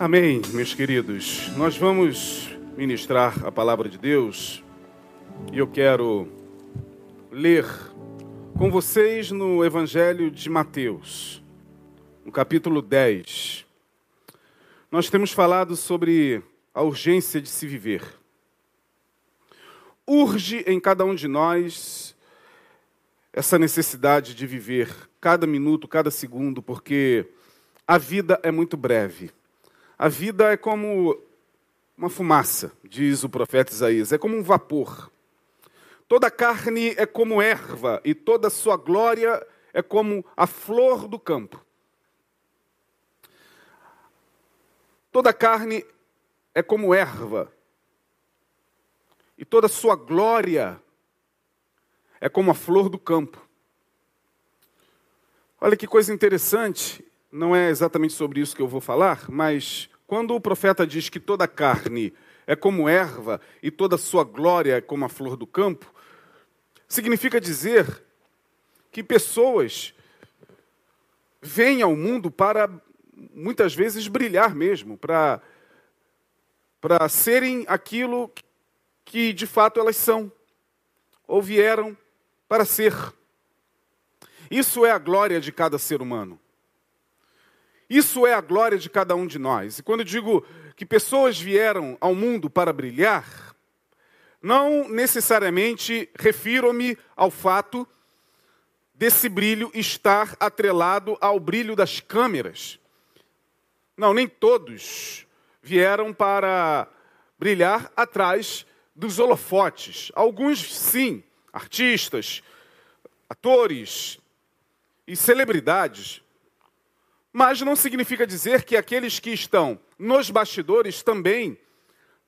Amém, meus queridos. Nós vamos ministrar a palavra de Deus e eu quero ler com vocês no Evangelho de Mateus, no capítulo 10. Nós temos falado sobre a urgência de se viver. Urge em cada um de nós essa necessidade de viver cada minuto, cada segundo, porque a vida é muito breve. A vida é como uma fumaça, diz o profeta Isaías, é como um vapor. Toda carne é como erva, e toda sua glória é como a flor do campo. Toda carne é como erva, e toda sua glória é como a flor do campo. Olha que coisa interessante, não é exatamente sobre isso que eu vou falar, mas quando o profeta diz que toda carne é como erva e toda sua glória é como a flor do campo, significa dizer que pessoas vêm ao mundo para muitas vezes brilhar mesmo, para para serem aquilo que de fato elas são ou vieram para ser. Isso é a glória de cada ser humano. Isso é a glória de cada um de nós. E quando digo que pessoas vieram ao mundo para brilhar, não necessariamente refiro-me ao fato desse brilho estar atrelado ao brilho das câmeras. Não, nem todos vieram para brilhar atrás dos holofotes. Alguns, sim, artistas, atores e celebridades mas não significa dizer que aqueles que estão nos bastidores também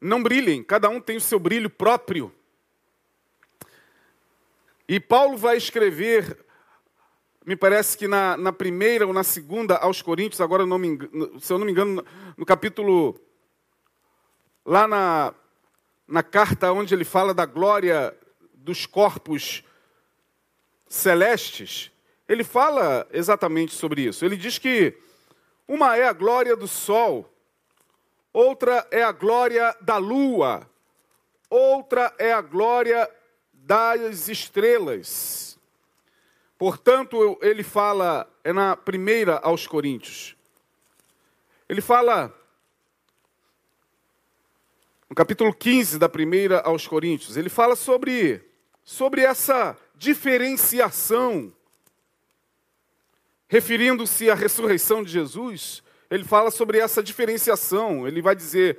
não brilhem, cada um tem o seu brilho próprio. E Paulo vai escrever, me parece que na, na primeira ou na segunda aos Coríntios, agora não se eu não me engano, no, no capítulo, lá na, na carta onde ele fala da glória dos corpos celestes, ele fala exatamente sobre isso. Ele diz que uma é a glória do sol, outra é a glória da lua, outra é a glória das estrelas. Portanto, ele fala, é na primeira aos Coríntios. Ele fala, no capítulo 15 da primeira aos Coríntios, ele fala sobre, sobre essa diferenciação referindo-se à ressurreição de Jesus, ele fala sobre essa diferenciação. Ele vai dizer,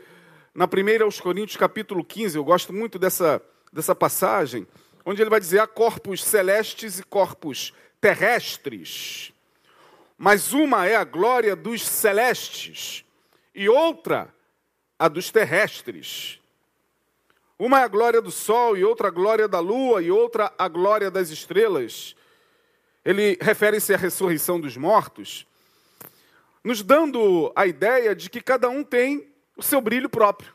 na primeira aos Coríntios, capítulo 15, eu gosto muito dessa, dessa passagem, onde ele vai dizer: há corpos celestes e corpos terrestres. Mas uma é a glória dos celestes e outra a dos terrestres. Uma é a glória do sol e outra a glória da lua e outra a glória das estrelas ele refere-se à ressurreição dos mortos, nos dando a ideia de que cada um tem o seu brilho próprio,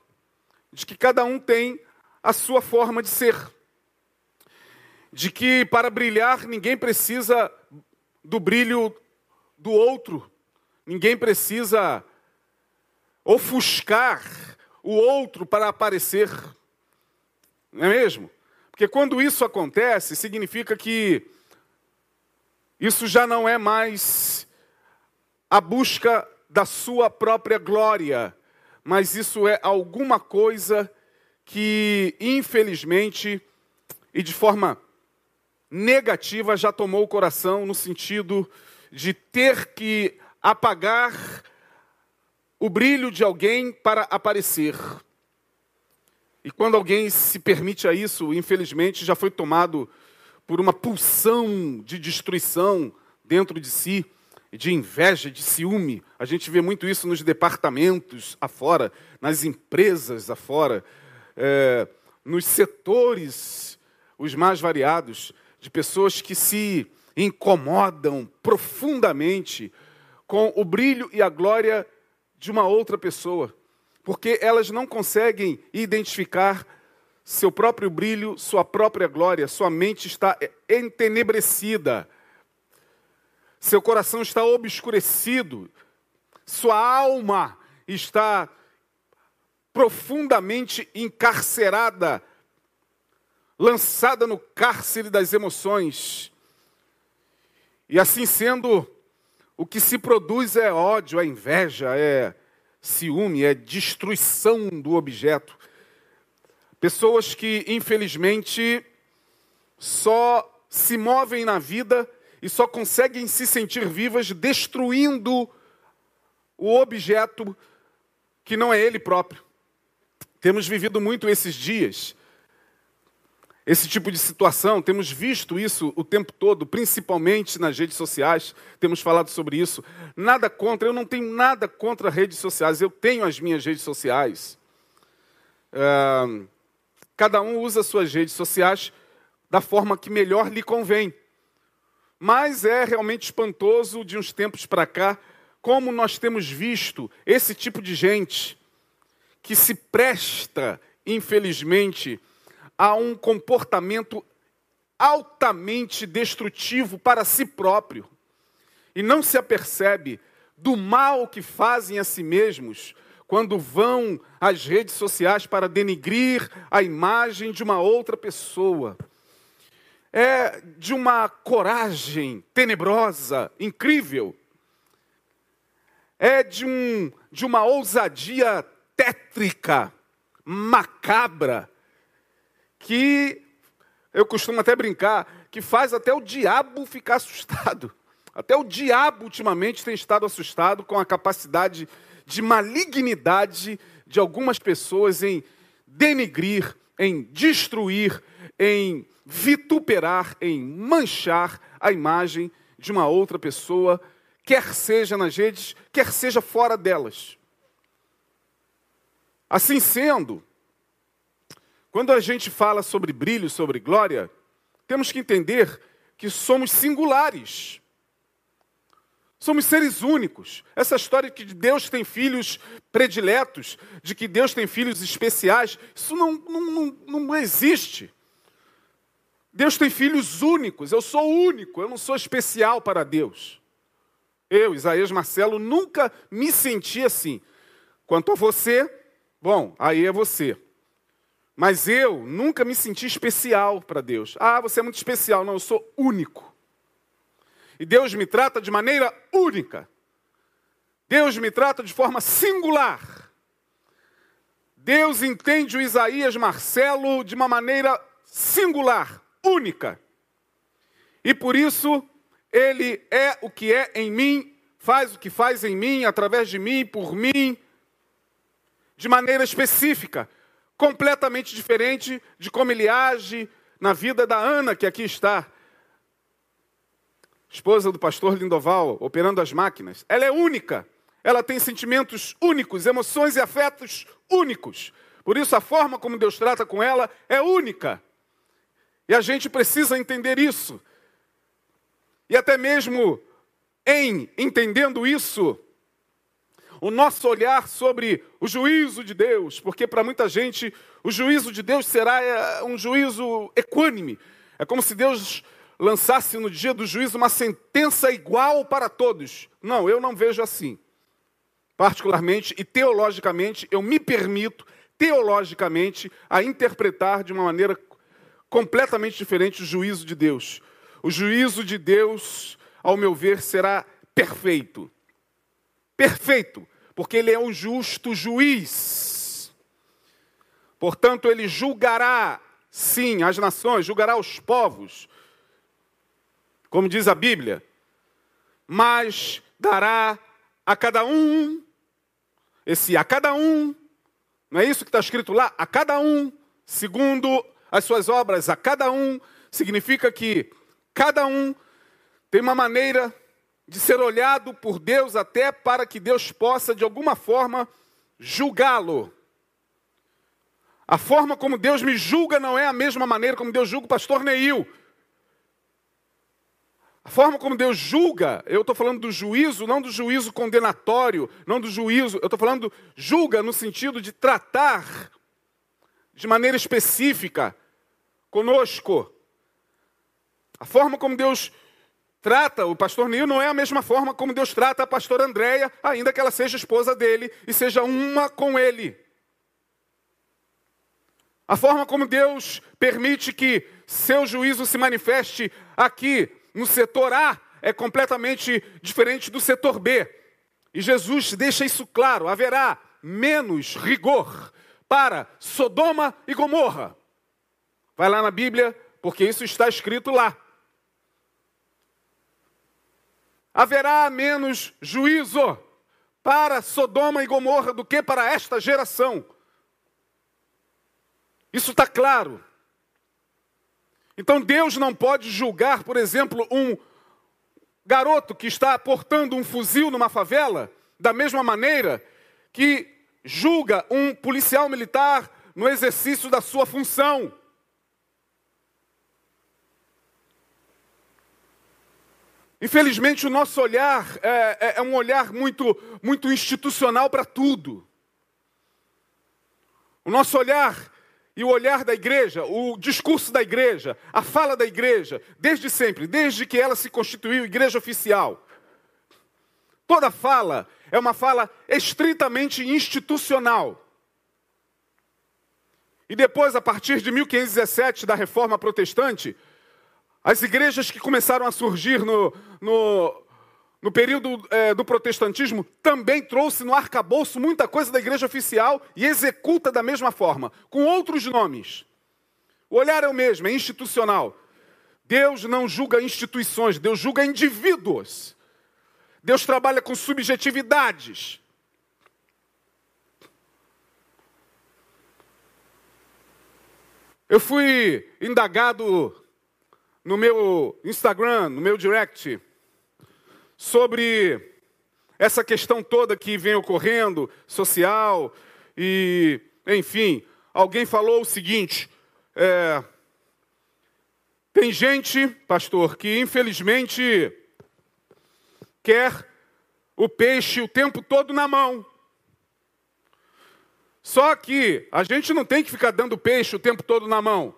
de que cada um tem a sua forma de ser, de que para brilhar ninguém precisa do brilho do outro, ninguém precisa ofuscar o outro para aparecer, não é mesmo? Porque quando isso acontece, significa que isso já não é mais a busca da sua própria glória, mas isso é alguma coisa que, infelizmente, e de forma negativa, já tomou o coração no sentido de ter que apagar o brilho de alguém para aparecer. E quando alguém se permite a isso, infelizmente, já foi tomado por uma pulsão de destruição dentro de si, de inveja, de ciúme. A gente vê muito isso nos departamentos afora, nas empresas afora, é, nos setores os mais variados, de pessoas que se incomodam profundamente com o brilho e a glória de uma outra pessoa, porque elas não conseguem identificar seu próprio brilho, sua própria glória, sua mente está entenebrecida, seu coração está obscurecido, sua alma está profundamente encarcerada, lançada no cárcere das emoções. E assim sendo, o que se produz é ódio, é inveja, é ciúme, é destruição do objeto. Pessoas que, infelizmente, só se movem na vida e só conseguem se sentir vivas destruindo o objeto que não é ele próprio. Temos vivido muito esses dias, esse tipo de situação, temos visto isso o tempo todo, principalmente nas redes sociais, temos falado sobre isso. Nada contra, eu não tenho nada contra redes sociais, eu tenho as minhas redes sociais. Uh, cada um usa suas redes sociais da forma que melhor lhe convém. Mas é realmente espantoso de uns tempos para cá como nós temos visto esse tipo de gente que se presta, infelizmente, a um comportamento altamente destrutivo para si próprio e não se apercebe do mal que fazem a si mesmos quando vão às redes sociais para denigrir a imagem de uma outra pessoa é de uma coragem tenebrosa, incrível. É de, um, de uma ousadia tétrica, macabra, que eu costumo até brincar, que faz até o diabo ficar assustado. Até o diabo ultimamente tem estado assustado com a capacidade de malignidade de algumas pessoas em denigrir, em destruir, em vituperar, em manchar a imagem de uma outra pessoa, quer seja nas redes, quer seja fora delas. Assim sendo, quando a gente fala sobre brilho, sobre glória, temos que entender que somos singulares. Somos seres únicos. Essa história de que Deus tem filhos prediletos, de que Deus tem filhos especiais, isso não, não, não, não existe. Deus tem filhos únicos, eu sou único, eu não sou especial para Deus. Eu, Isaías Marcelo, nunca me senti assim. Quanto a você, bom, aí é você. Mas eu nunca me senti especial para Deus. Ah, você é muito especial. Não, eu sou único. E Deus me trata de maneira única. Deus me trata de forma singular. Deus entende o Isaías Marcelo de uma maneira singular única. E por isso, Ele é o que é em mim, faz o que faz em mim, através de mim, por mim, de maneira específica, completamente diferente de como Ele age na vida da Ana, que aqui está, esposa do pastor Lindoval, operando as máquinas. Ela é única, ela tem sentimentos únicos, emoções e afetos únicos. Por isso, a forma como Deus trata com ela é única. E a gente precisa entender isso. E até mesmo em entendendo isso, o nosso olhar sobre o juízo de Deus, porque para muita gente o juízo de Deus será é, um juízo equânime. É como se Deus lançasse no dia do juízo uma sentença igual para todos. Não, eu não vejo assim. Particularmente e teologicamente, eu me permito, teologicamente, a interpretar de uma maneira completamente diferente do juízo de Deus. O juízo de Deus, ao meu ver, será perfeito. Perfeito, porque ele é um justo juiz. Portanto, ele julgará, sim, as nações, julgará os povos, como diz a Bíblia, mas dará a cada um, esse a cada um, não é isso que está escrito lá? A cada um, segundo as suas obras a cada um, significa que cada um tem uma maneira de ser olhado por Deus até para que Deus possa, de alguma forma, julgá-lo. A forma como Deus me julga não é a mesma maneira como Deus julga o pastor Neil. A forma como Deus julga, eu estou falando do juízo, não do juízo condenatório, não do juízo, eu estou falando julga no sentido de tratar de maneira específica conosco. A forma como Deus trata o pastor Nil não é a mesma forma como Deus trata a pastora Andréia, ainda que ela seja esposa dele e seja uma com ele. A forma como Deus permite que seu juízo se manifeste aqui no setor A é completamente diferente do setor B. E Jesus deixa isso claro: haverá menos rigor para Sodoma e Gomorra. Vai lá na Bíblia, porque isso está escrito lá. Haverá menos juízo para Sodoma e Gomorra do que para esta geração. Isso está claro. Então Deus não pode julgar, por exemplo, um garoto que está portando um fuzil numa favela, da mesma maneira que julga um policial militar no exercício da sua função. Infelizmente, o nosso olhar é, é, é um olhar muito, muito institucional para tudo. O nosso olhar e o olhar da igreja, o discurso da igreja, a fala da igreja, desde sempre, desde que ela se constituiu igreja oficial. Toda fala é uma fala estritamente institucional. E depois, a partir de 1517, da reforma protestante, as igrejas que começaram a surgir no, no, no período é, do protestantismo, também trouxe no arcabouço muita coisa da igreja oficial e executa da mesma forma, com outros nomes. O olhar é o mesmo, é institucional. Deus não julga instituições, Deus julga indivíduos. Deus trabalha com subjetividades. Eu fui indagado no meu Instagram, no meu direct, sobre essa questão toda que vem ocorrendo, social, e, enfim, alguém falou o seguinte: é, tem gente, pastor, que infelizmente quer o peixe o tempo todo na mão. Só que a gente não tem que ficar dando peixe o tempo todo na mão.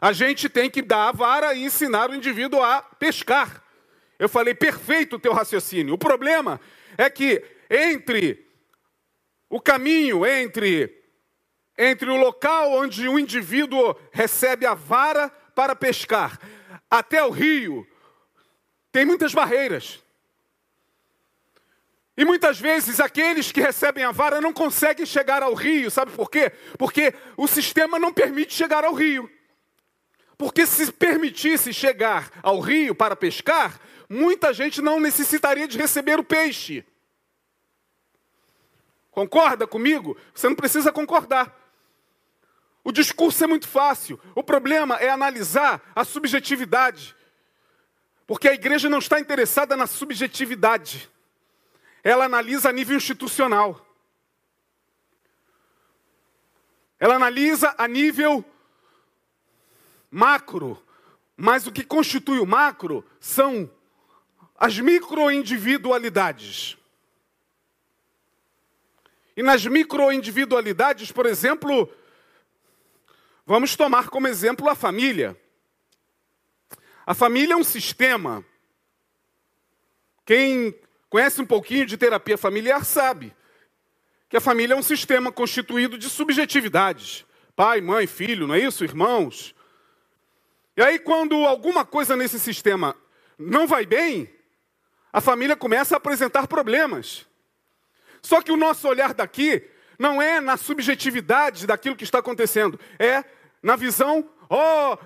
A gente tem que dar a vara e ensinar o indivíduo a pescar. Eu falei, perfeito o teu raciocínio. O problema é que entre o caminho entre entre o local onde o indivíduo recebe a vara para pescar até o rio tem muitas barreiras. E muitas vezes aqueles que recebem a vara não conseguem chegar ao rio, sabe por quê? Porque o sistema não permite chegar ao rio. Porque se permitisse chegar ao rio para pescar, muita gente não necessitaria de receber o peixe. Concorda comigo? Você não precisa concordar. O discurso é muito fácil. O problema é analisar a subjetividade. Porque a igreja não está interessada na subjetividade. Ela analisa a nível institucional. Ela analisa a nível macro. Mas o que constitui o macro são as microindividualidades. E nas microindividualidades, por exemplo, vamos tomar como exemplo a família. A família é um sistema. Quem conhece um pouquinho de terapia familiar sabe que a família é um sistema constituído de subjetividades. Pai, mãe, filho, não é isso? Irmãos. E aí, quando alguma coisa nesse sistema não vai bem, a família começa a apresentar problemas. Só que o nosso olhar daqui não é na subjetividade daquilo que está acontecendo, é na visão, ó, oh,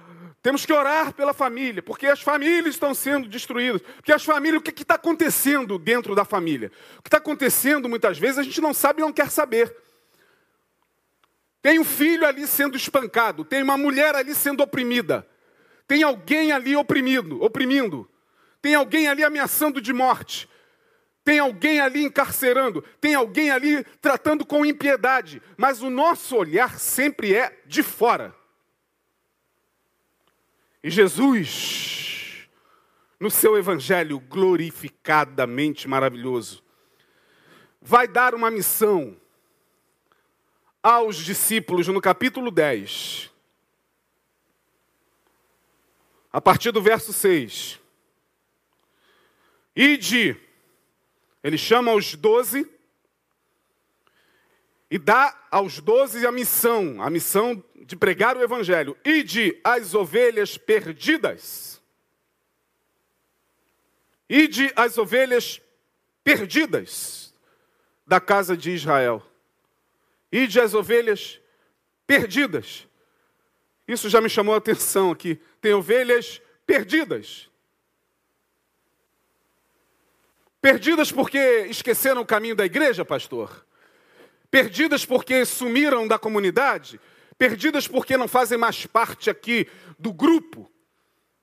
temos que orar pela família, porque as famílias estão sendo destruídas. Porque as famílias, o que está acontecendo dentro da família? O que está acontecendo muitas vezes a gente não sabe e não quer saber. Tem um filho ali sendo espancado, tem uma mulher ali sendo oprimida, tem alguém ali oprimido, oprimindo. Tem alguém ali ameaçando de morte. Tem alguém ali encarcerando. Tem alguém ali tratando com impiedade. Mas o nosso olhar sempre é de fora. E Jesus, no seu evangelho glorificadamente maravilhoso, vai dar uma missão aos discípulos no capítulo 10. A partir do verso 6. Ide, ele chama os doze e dá aos doze a missão, a missão de pregar o evangelho. Ide as ovelhas perdidas. Ide as ovelhas perdidas da casa de Israel. Ide as ovelhas perdidas. Isso já me chamou a atenção aqui. Tem ovelhas perdidas. Perdidas porque esqueceram o caminho da igreja, pastor? Perdidas porque sumiram da comunidade? Perdidas porque não fazem mais parte aqui do grupo,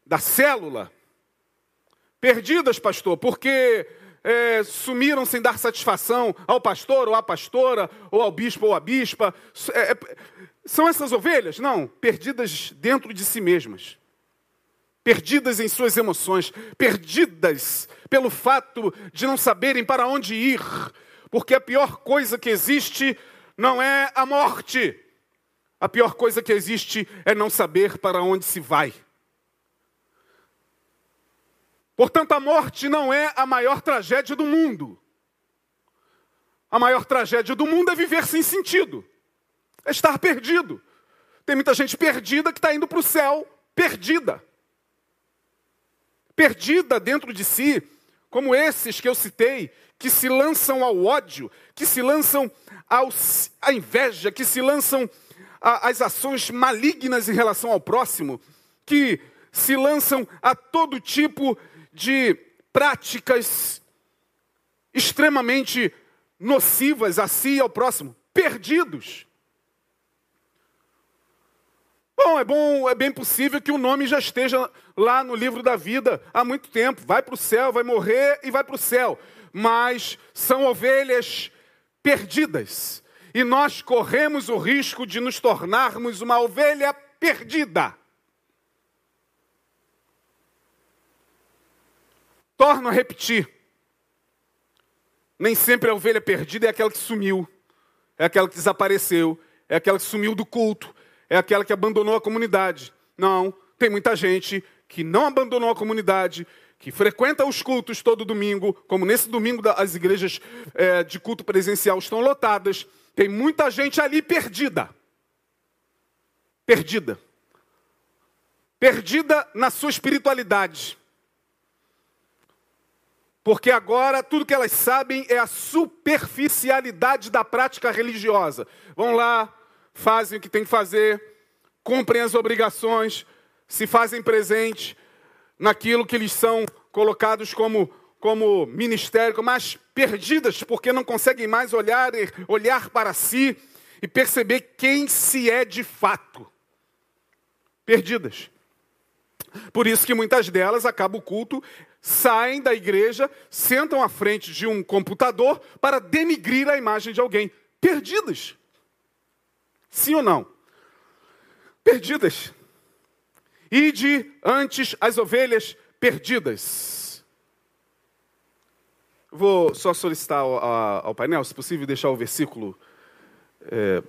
da célula? Perdidas, pastor, porque é, sumiram sem dar satisfação ao pastor ou à pastora, ou ao bispo ou à bispa. É, é, são essas ovelhas? Não, perdidas dentro de si mesmas perdidas em suas emoções, perdidas pelo fato de não saberem para onde ir, porque a pior coisa que existe não é a morte, a pior coisa que existe é não saber para onde se vai. Portanto, a morte não é a maior tragédia do mundo. A maior tragédia do mundo é viver sem sentido, é estar perdido. Tem muita gente perdida que está indo para o céu, perdida perdida dentro de si, como esses que eu citei, que se lançam ao ódio, que se lançam ao, à inveja, que se lançam às ações malignas em relação ao próximo, que se lançam a todo tipo de práticas extremamente nocivas a si e ao próximo, perdidos. Bom, é bom, é bem possível que o nome já esteja lá no livro da vida há muito tempo. Vai para o céu, vai morrer e vai para o céu. Mas são ovelhas perdidas. E nós corremos o risco de nos tornarmos uma ovelha perdida. Torno a repetir. Nem sempre a ovelha perdida é aquela que sumiu, é aquela que desapareceu, é aquela que sumiu do culto, é aquela que abandonou a comunidade. Não, tem muita gente que não abandonou a comunidade, que frequenta os cultos todo domingo, como nesse domingo as igrejas é, de culto presencial estão lotadas. Tem muita gente ali perdida. Perdida. Perdida na sua espiritualidade. Porque agora tudo que elas sabem é a superficialidade da prática religiosa. Vão lá, fazem o que tem que fazer, cumprem as obrigações, se fazem presente naquilo que eles são colocados como, como ministério, mas perdidas porque não conseguem mais olhar, olhar para si e perceber quem se é de fato. Perdidas. Por isso que muitas delas acabam o culto, saem da igreja, sentam à frente de um computador para denigrir a imagem de alguém. Perdidas. Sim ou não? Perdidas. Ide antes as ovelhas perdidas. Vou só solicitar ao, ao painel, se possível, deixar o versículo, é,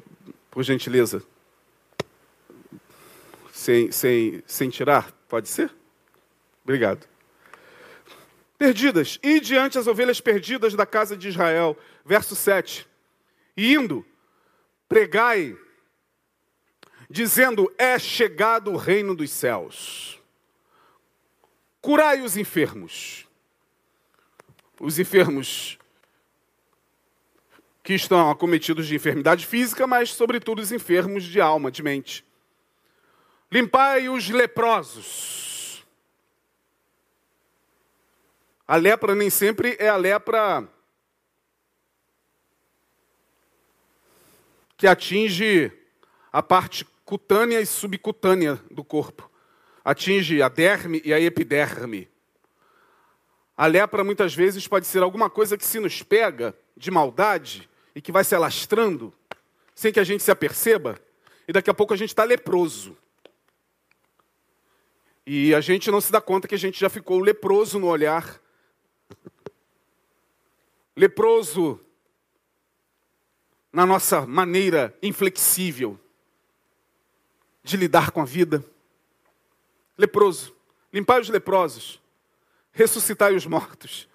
por gentileza, sem, sem, sem tirar, pode ser? Obrigado. Perdidas, e diante as ovelhas perdidas da casa de Israel, verso 7. E indo, pregai dizendo: É chegado o reino dos céus. Curai os enfermos. Os enfermos que estão acometidos de enfermidade física, mas, sobretudo, os enfermos de alma, de mente. Limpai os leprosos. A lepra nem sempre é a lepra que atinge a parte cutânea e subcutânea do corpo. Atinge a derme e a epiderme. A lepra muitas vezes pode ser alguma coisa que se nos pega de maldade e que vai se alastrando sem que a gente se aperceba, e daqui a pouco a gente está leproso. E a gente não se dá conta que a gente já ficou leproso no olhar, leproso na nossa maneira inflexível de lidar com a vida. Leproso, limpai os leprosos, ressuscitai os mortos,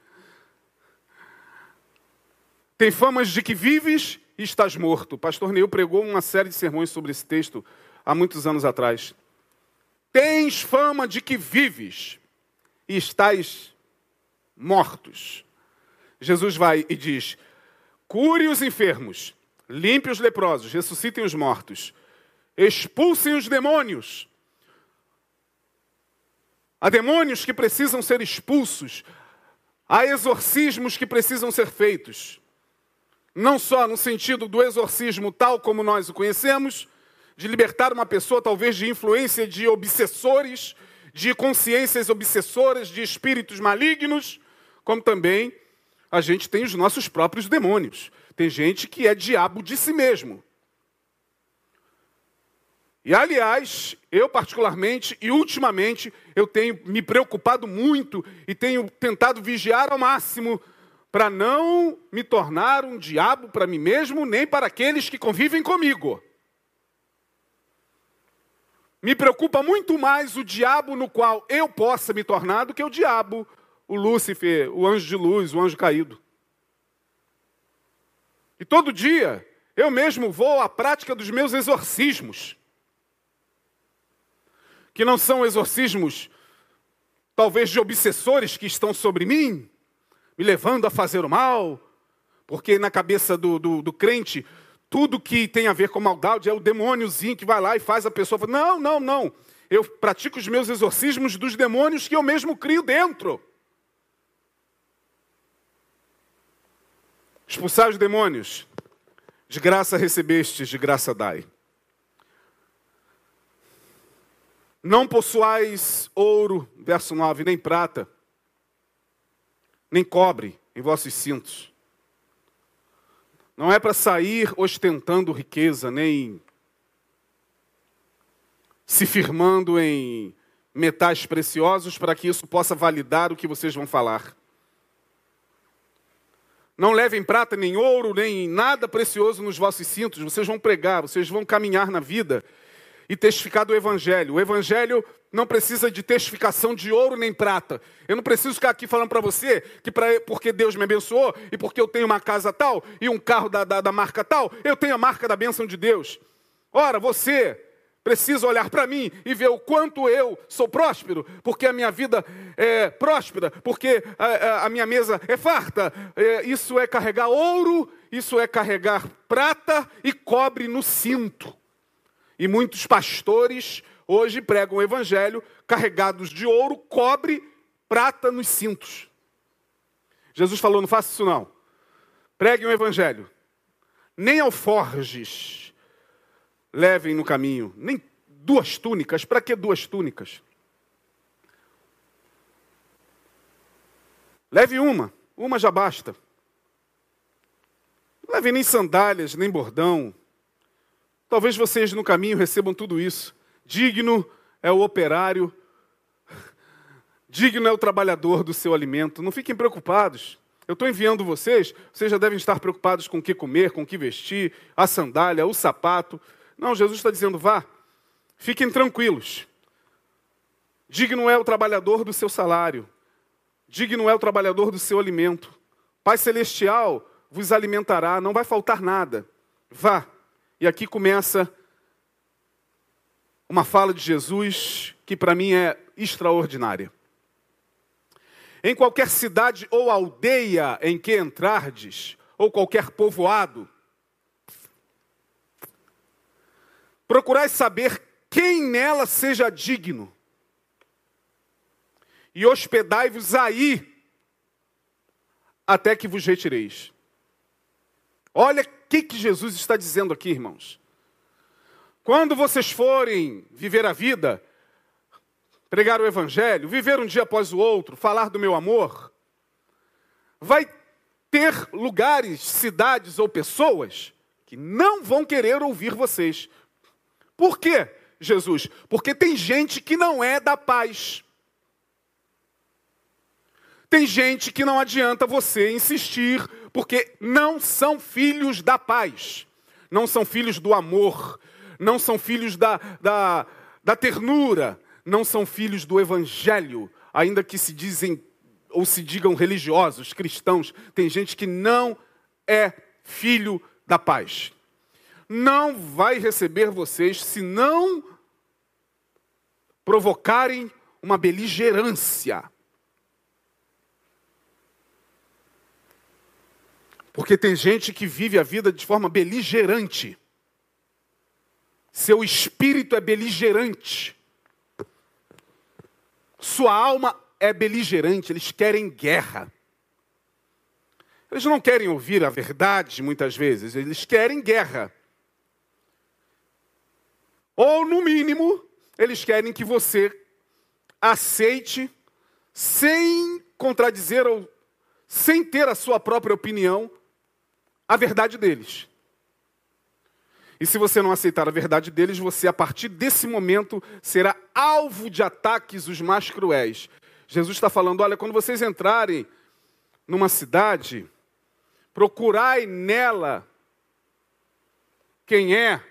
Tem famas de que vives e estás morto. O pastor Neil pregou uma série de sermões sobre esse texto há muitos anos atrás. Tens fama de que vives e estás mortos. Jesus vai e diz: cure os enfermos, limpe os leprosos, ressuscitem os mortos, expulsem os demônios. Há demônios que precisam ser expulsos, há exorcismos que precisam ser feitos. Não só no sentido do exorcismo tal como nós o conhecemos, de libertar uma pessoa talvez de influência de obsessores, de consciências obsessoras, de espíritos malignos, como também a gente tem os nossos próprios demônios. Tem gente que é diabo de si mesmo. E aliás, eu particularmente e ultimamente, eu tenho me preocupado muito e tenho tentado vigiar ao máximo para não me tornar um diabo para mim mesmo, nem para aqueles que convivem comigo. Me preocupa muito mais o diabo no qual eu possa me tornar do que o diabo, o Lúcifer, o anjo de luz, o anjo caído. E todo dia eu mesmo vou à prática dos meus exorcismos que não são exorcismos, talvez de obsessores que estão sobre mim, me levando a fazer o mal, porque na cabeça do, do, do crente, tudo que tem a ver com maldade é o demôniozinho que vai lá e faz a pessoa falar: não, não, não. Eu pratico os meus exorcismos dos demônios que eu mesmo crio dentro. Expulsar os demônios. De graça recebestes, de graça dai. Não possuais ouro, verso 9, nem prata, nem cobre em vossos cintos. Não é para sair ostentando riqueza, nem se firmando em metais preciosos para que isso possa validar o que vocês vão falar. Não levem prata, nem ouro, nem nada precioso nos vossos cintos. Vocês vão pregar, vocês vão caminhar na vida e testificar do Evangelho. O Evangelho não precisa de testificação de ouro nem prata. Eu não preciso ficar aqui falando para você que pra, porque Deus me abençoou e porque eu tenho uma casa tal e um carro da, da, da marca tal, eu tenho a marca da bênção de Deus. Ora, você precisa olhar para mim e ver o quanto eu sou próspero, porque a minha vida é próspera, porque a, a minha mesa é farta. É, isso é carregar ouro, isso é carregar prata e cobre no cinto. E muitos pastores hoje pregam o evangelho carregados de ouro, cobre, prata nos cintos. Jesus falou: não faça isso não. Preguem o evangelho. Nem alforges levem no caminho, nem duas túnicas. Para que duas túnicas? Leve uma, uma já basta. Não leve nem sandálias, nem bordão, Talvez vocês no caminho recebam tudo isso. Digno é o operário, digno é o trabalhador do seu alimento. Não fiquem preocupados. Eu estou enviando vocês, vocês já devem estar preocupados com o que comer, com o que vestir, a sandália, o sapato. Não, Jesus está dizendo: vá, fiquem tranquilos. Digno é o trabalhador do seu salário, digno é o trabalhador do seu alimento. Pai Celestial vos alimentará, não vai faltar nada. Vá, e aqui começa uma fala de Jesus que para mim é extraordinária. Em qualquer cidade ou aldeia em que entrardes, ou qualquer povoado, procurai saber quem nela seja digno, e hospedai-vos aí, até que vos retireis. Olha que, que Jesus está dizendo aqui, irmãos? Quando vocês forem viver a vida, pregar o Evangelho, viver um dia após o outro, falar do meu amor, vai ter lugares, cidades ou pessoas que não vão querer ouvir vocês. Por quê, Jesus? Porque tem gente que não é da paz. Tem gente que não adianta você insistir porque não são filhos da paz, não são filhos do amor, não são filhos da, da, da ternura, não são filhos do evangelho, ainda que se dizem ou se digam religiosos, cristãos, tem gente que não é filho da paz. Não vai receber vocês se não provocarem uma beligerância. Porque tem gente que vive a vida de forma beligerante. Seu espírito é beligerante. Sua alma é beligerante, eles querem guerra. Eles não querem ouvir a verdade muitas vezes, eles querem guerra. Ou, no mínimo, eles querem que você aceite, sem contradizer ou sem ter a sua própria opinião, a verdade deles. E se você não aceitar a verdade deles, você, a partir desse momento, será alvo de ataques os mais cruéis. Jesus está falando: olha, quando vocês entrarem numa cidade, procurai nela quem é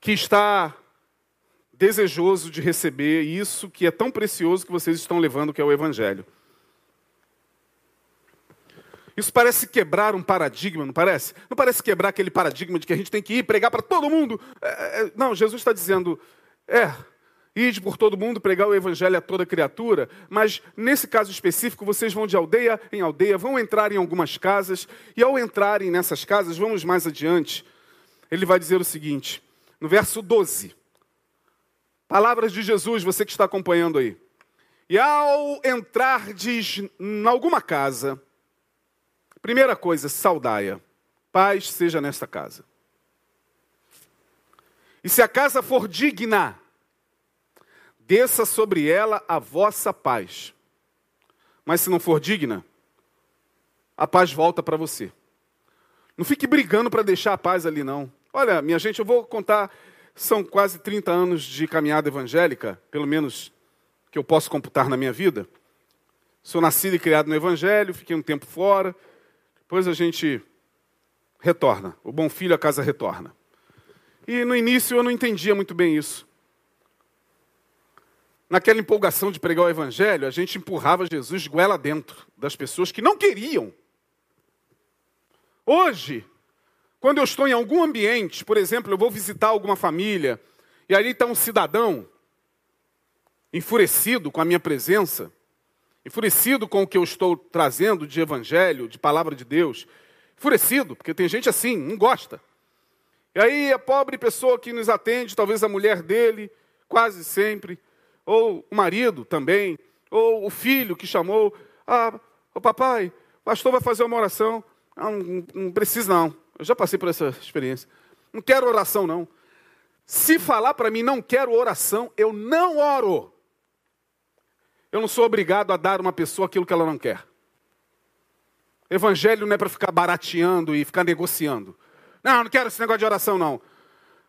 que está desejoso de receber isso que é tão precioso que vocês estão levando, que é o Evangelho. Isso parece quebrar um paradigma, não parece? Não parece quebrar aquele paradigma de que a gente tem que ir pregar para todo mundo? É, é, não, Jesus está dizendo, é, ide por todo mundo, pregar o evangelho a toda criatura, mas nesse caso específico, vocês vão de aldeia em aldeia, vão entrar em algumas casas, e ao entrarem nessas casas, vamos mais adiante, ele vai dizer o seguinte, no verso 12: Palavras de Jesus, você que está acompanhando aí. E ao entrar diz, em alguma casa, primeira coisa, saudaia. Paz seja nesta casa. E se a casa for digna, desça sobre ela a vossa paz. Mas se não for digna, a paz volta para você. Não fique brigando para deixar a paz ali, não. Olha, minha gente, eu vou contar são quase 30 anos de caminhada evangélica, pelo menos que eu posso computar na minha vida. Sou nascido e criado no Evangelho, fiquei um tempo fora, depois a gente retorna. O bom filho a casa retorna. E no início eu não entendia muito bem isso. Naquela empolgação de pregar o Evangelho, a gente empurrava Jesus de goela dentro das pessoas que não queriam. Hoje, quando eu estou em algum ambiente, por exemplo, eu vou visitar alguma família, e ali está um cidadão enfurecido com a minha presença, enfurecido com o que eu estou trazendo de evangelho, de palavra de Deus, enfurecido, porque tem gente assim, não gosta. E aí a pobre pessoa que nos atende, talvez a mulher dele, quase sempre, ou o marido também, ou o filho que chamou, ah, o papai, o pastor vai fazer uma oração. Não, não, não precisa não. Eu já passei por essa experiência. Não quero oração, não. Se falar para mim, não quero oração, eu não oro. Eu não sou obrigado a dar uma pessoa aquilo que ela não quer. Evangelho não é para ficar barateando e ficar negociando. Não, não quero esse negócio de oração, não.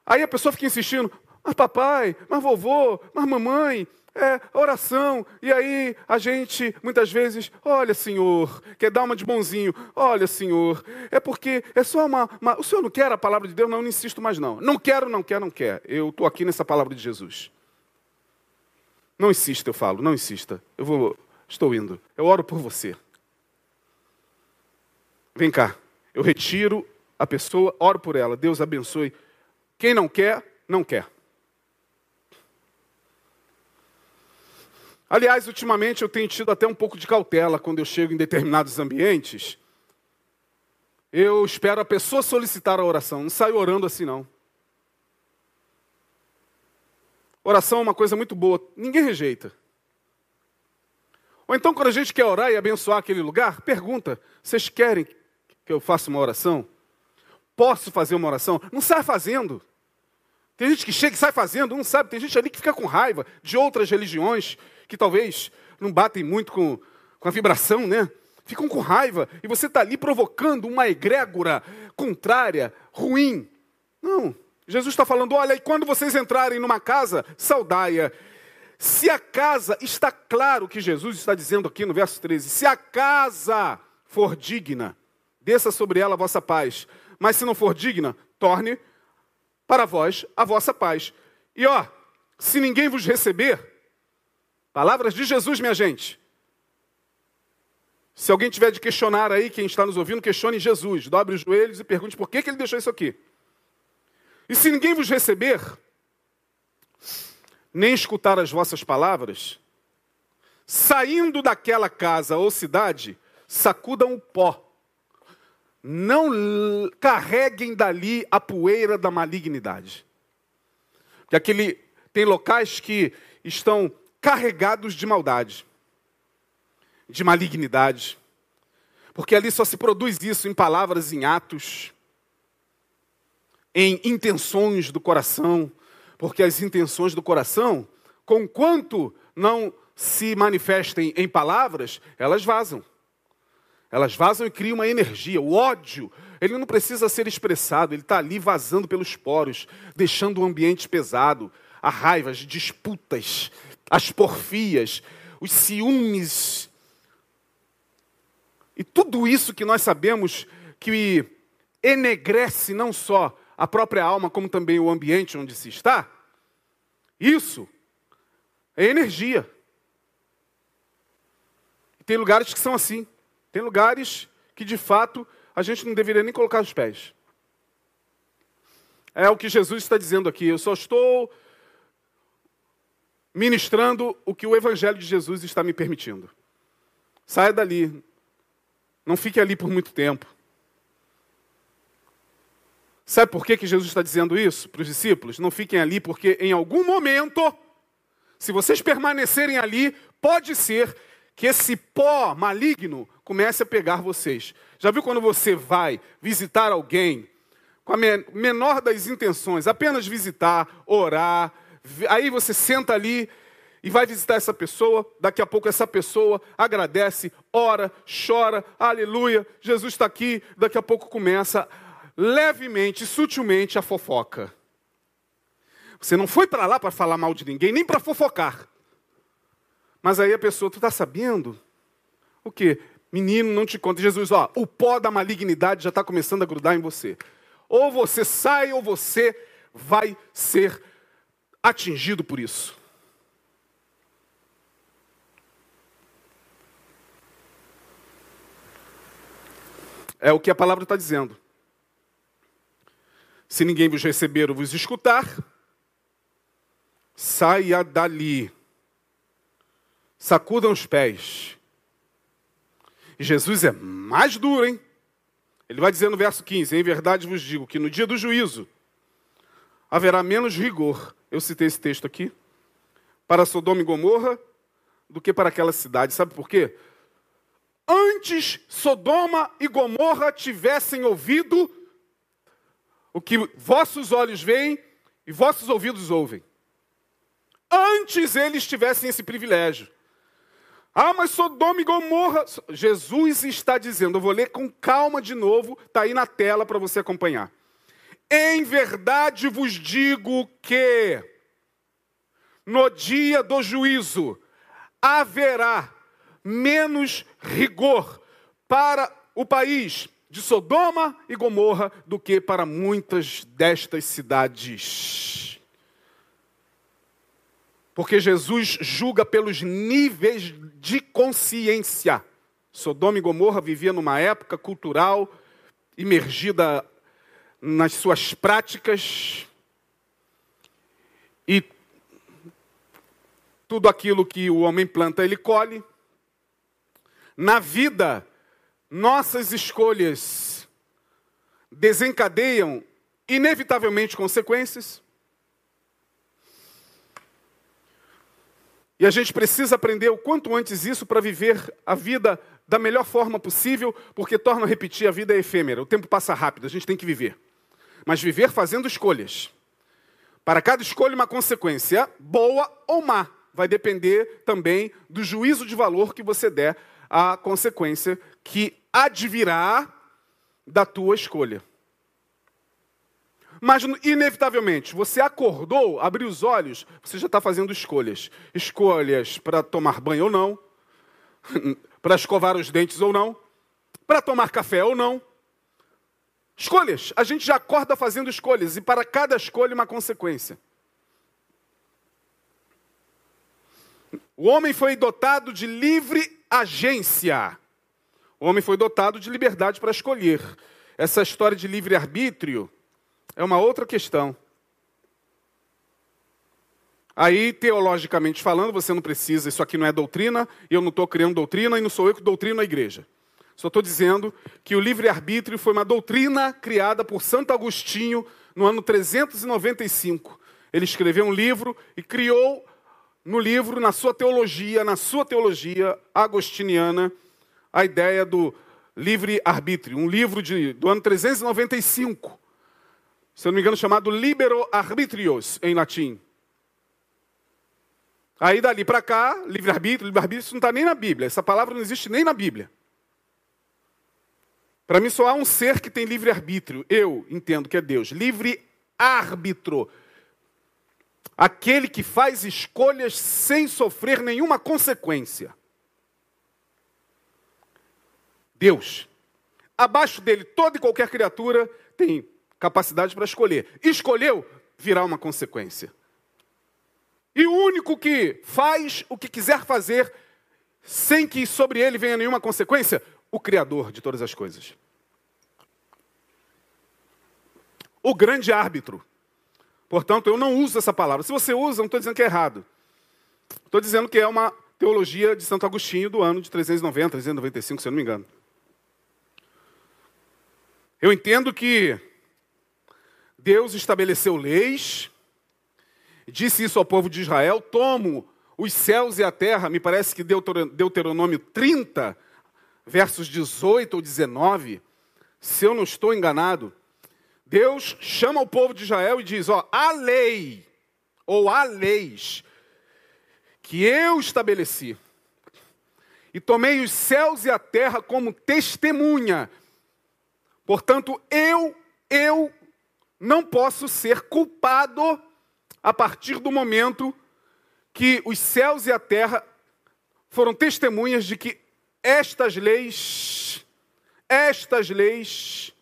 Aí a pessoa fica insistindo, mas papai, mas vovô, mas mamãe, é, oração. E aí a gente, muitas vezes, olha, Senhor, quer dar uma de bonzinho. Olha, Senhor, é porque é só uma, uma, O Senhor não quer a palavra de Deus? Não, não insisto mais não. Não quero, não quero, não quer. Eu estou aqui nessa palavra de Jesus. Não insista, eu falo, não insista. Eu vou, estou indo. Eu oro por você. Vem cá. Eu retiro a pessoa, oro por ela. Deus abençoe. Quem não quer, não quer. Aliás, ultimamente eu tenho tido até um pouco de cautela quando eu chego em determinados ambientes. Eu espero a pessoa solicitar a oração, não saio orando assim não. Oração é uma coisa muito boa, ninguém rejeita. Ou então, quando a gente quer orar e abençoar aquele lugar, pergunta: vocês querem que eu faça uma oração? Posso fazer uma oração? Não sai fazendo. Tem gente que chega e sai fazendo, não sabe. Tem gente ali que fica com raiva de outras religiões, que talvez não batem muito com, com a vibração, né? Ficam com raiva e você está ali provocando uma egrégora contrária, ruim. Não. Jesus está falando: olha, e quando vocês entrarem numa casa, saudaia. Se a casa, está claro que Jesus está dizendo aqui no verso 13: se a casa for digna, desça sobre ela a vossa paz. Mas se não for digna, torne para vós a vossa paz. E ó, se ninguém vos receber, Palavras de Jesus, minha gente. Se alguém tiver de questionar aí, quem está nos ouvindo, questione Jesus. Dobre os joelhos e pergunte por que, que ele deixou isso aqui. E se ninguém vos receber, nem escutar as vossas palavras, saindo daquela casa ou cidade, sacudam o pó. Não carreguem dali a poeira da malignidade. Porque aquele, tem locais que estão carregados de maldade, de malignidade. Porque ali só se produz isso em palavras, em atos, em intenções do coração. Porque as intenções do coração, conquanto não se manifestem em palavras, elas vazam. Elas vazam e criam uma energia. O ódio, ele não precisa ser expressado, ele está ali vazando pelos poros, deixando o ambiente pesado. A raiva, as disputas, as porfias, os ciúmes. E tudo isso que nós sabemos que enegrece não só a própria alma, como também o ambiente onde se está, isso é energia. Tem lugares que são assim. Tem lugares que, de fato, a gente não deveria nem colocar os pés. É o que Jesus está dizendo aqui. Eu só estou ministrando o que o Evangelho de Jesus está me permitindo. Saia dali. Não fique ali por muito tempo. Sabe por que, que Jesus está dizendo isso para os discípulos? Não fiquem ali, porque em algum momento, se vocês permanecerem ali, pode ser que esse pó maligno comece a pegar vocês. Já viu quando você vai visitar alguém com a menor das intenções, apenas visitar, orar, aí você senta ali e vai visitar essa pessoa, daqui a pouco essa pessoa agradece, ora, chora, aleluia, Jesus está aqui, daqui a pouco começa levemente, sutilmente a fofoca. Você não foi para lá para falar mal de ninguém, nem para fofocar. Mas aí a pessoa, tu está sabendo? O que? Menino, não te conta. Jesus, ó, o pó da malignidade já está começando a grudar em você. Ou você sai, ou você vai ser atingido por isso. É o que a palavra está dizendo. Se ninguém vos receber ou vos escutar, saia dali sacudam os pés. E Jesus é mais duro, hein? Ele vai dizer no verso 15: Em verdade vos digo que no dia do juízo haverá menos rigor. Eu citei esse texto aqui. Para Sodoma e Gomorra do que para aquela cidade. Sabe por quê? Antes Sodoma e Gomorra tivessem ouvido o que vossos olhos veem e vossos ouvidos ouvem. Antes eles tivessem esse privilégio. Ah, mas Sodoma e Gomorra. Jesus está dizendo, eu vou ler com calma de novo, está aí na tela para você acompanhar. Em verdade vos digo que no dia do juízo haverá menos rigor para o país de Sodoma e Gomorra do que para muitas destas cidades. Porque Jesus julga pelos níveis de consciência. Sodoma e Gomorra vivia numa época cultural imergida nas suas práticas e tudo aquilo que o homem planta, ele colhe. Na vida, nossas escolhas desencadeiam inevitavelmente consequências. E a gente precisa aprender o quanto antes isso para viver a vida da melhor forma possível, porque torna a repetir, a vida é efêmera, o tempo passa rápido, a gente tem que viver. Mas viver fazendo escolhas. Para cada escolha, uma consequência, boa ou má. Vai depender também do juízo de valor que você der à consequência que advirá da tua escolha. Mas, inevitavelmente, você acordou, abriu os olhos, você já está fazendo escolhas. Escolhas para tomar banho ou não, para escovar os dentes ou não, para tomar café ou não. Escolhas. A gente já acorda fazendo escolhas, e para cada escolha, uma consequência. O homem foi dotado de livre agência. O homem foi dotado de liberdade para escolher. Essa história de livre-arbítrio é uma outra questão. Aí, teologicamente falando, você não precisa, isso aqui não é doutrina, eu não estou criando doutrina, e não sou eu que doutrino a igreja. Só estou dizendo que o livre-arbítrio foi uma doutrina criada por Santo Agostinho no ano 395. Ele escreveu um livro e criou no livro, na sua teologia, na sua teologia agostiniana, a ideia do livre-arbítrio. Um livro de, do ano 395, se não me engano, chamado Libero Arbitrios, em latim. Aí dali para cá, livre-arbítrio, livre-arbítrio, isso não está nem na Bíblia. Essa palavra não existe nem na Bíblia. Para mim só há um ser que tem livre-arbítrio. Eu entendo que é Deus. Livre-árbitro. Aquele que faz escolhas sem sofrer nenhuma consequência. Deus. Abaixo dele, toda e qualquer criatura tem capacidade para escolher. Escolheu, virá uma consequência. E o único que faz o que quiser fazer sem que sobre ele venha nenhuma consequência, o Criador de todas as coisas. O grande árbitro. Portanto, eu não uso essa palavra. Se você usa, não estou dizendo que é errado. Estou dizendo que é uma teologia de Santo Agostinho do ano de 390, 395, se eu não me engano. Eu entendo que Deus estabeleceu leis, disse isso ao povo de Israel: tomo os céus e a terra, me parece que Deuteronômio 30, versos 18 ou 19, se eu não estou enganado, Deus chama o povo de Israel e diz: ó, a lei, ou há leis, que eu estabeleci, e tomei os céus e a terra como testemunha. Portanto, eu, eu não posso ser culpado a partir do momento que os céus e a terra foram testemunhas de que estas leis, estas leis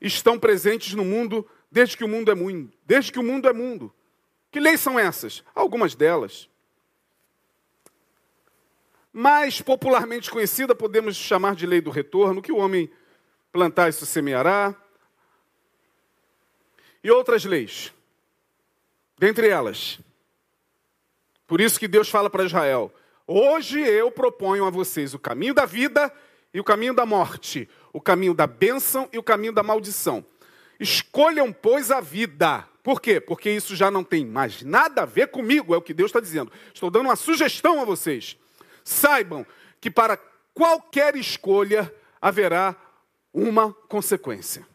estão presentes no mundo desde que o mundo é mundo, desde que o mundo é mundo. Que leis são essas? Algumas delas. Mais popularmente conhecida podemos chamar de lei do retorno, que o homem plantar isso semeará. E outras leis. Dentre elas, por isso que Deus fala para Israel: Hoje eu proponho a vocês o caminho da vida e o caminho da morte, o caminho da bênção e o caminho da maldição. Escolham, pois, a vida. Por quê? Porque isso já não tem mais nada a ver comigo, é o que Deus está dizendo. Estou dando uma sugestão a vocês. Saibam que para qualquer escolha haverá uma consequência.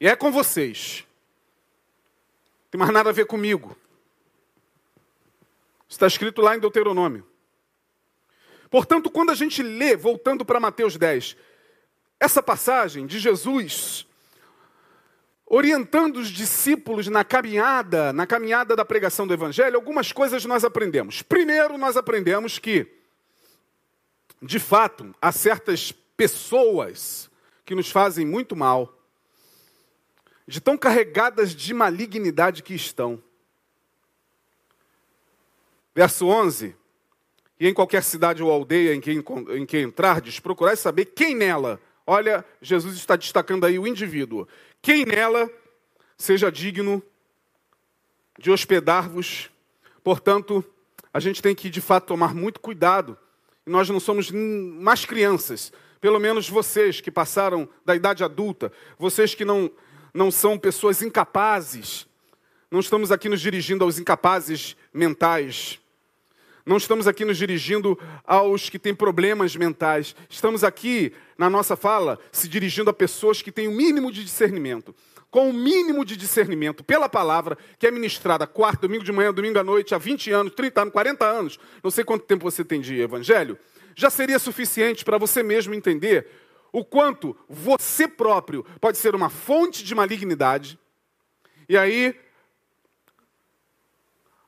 E é com vocês tem mais nada a ver comigo. Está escrito lá em Deuteronômio. Portanto, quando a gente lê, voltando para Mateus 10, essa passagem de Jesus orientando os discípulos na caminhada, na caminhada da pregação do evangelho, algumas coisas nós aprendemos. Primeiro, nós aprendemos que de fato, há certas pessoas que nos fazem muito mal de tão carregadas de malignidade que estão. Verso 11: E em qualquer cidade ou aldeia em que, em que entrardes, procurai saber quem nela, olha, Jesus está destacando aí o indivíduo, quem nela seja digno de hospedar-vos. Portanto, a gente tem que de fato tomar muito cuidado. Nós não somos mais crianças, pelo menos vocês que passaram da idade adulta, vocês que não não são pessoas incapazes. Não estamos aqui nos dirigindo aos incapazes mentais. Não estamos aqui nos dirigindo aos que têm problemas mentais. Estamos aqui, na nossa fala, se dirigindo a pessoas que têm o mínimo de discernimento. Com o mínimo de discernimento pela palavra, que é ministrada quarto, domingo de manhã, domingo à noite, há 20 anos, 30 anos, 40 anos, não sei quanto tempo você tem de evangelho, já seria suficiente para você mesmo entender o quanto você próprio pode ser uma fonte de malignidade. E aí,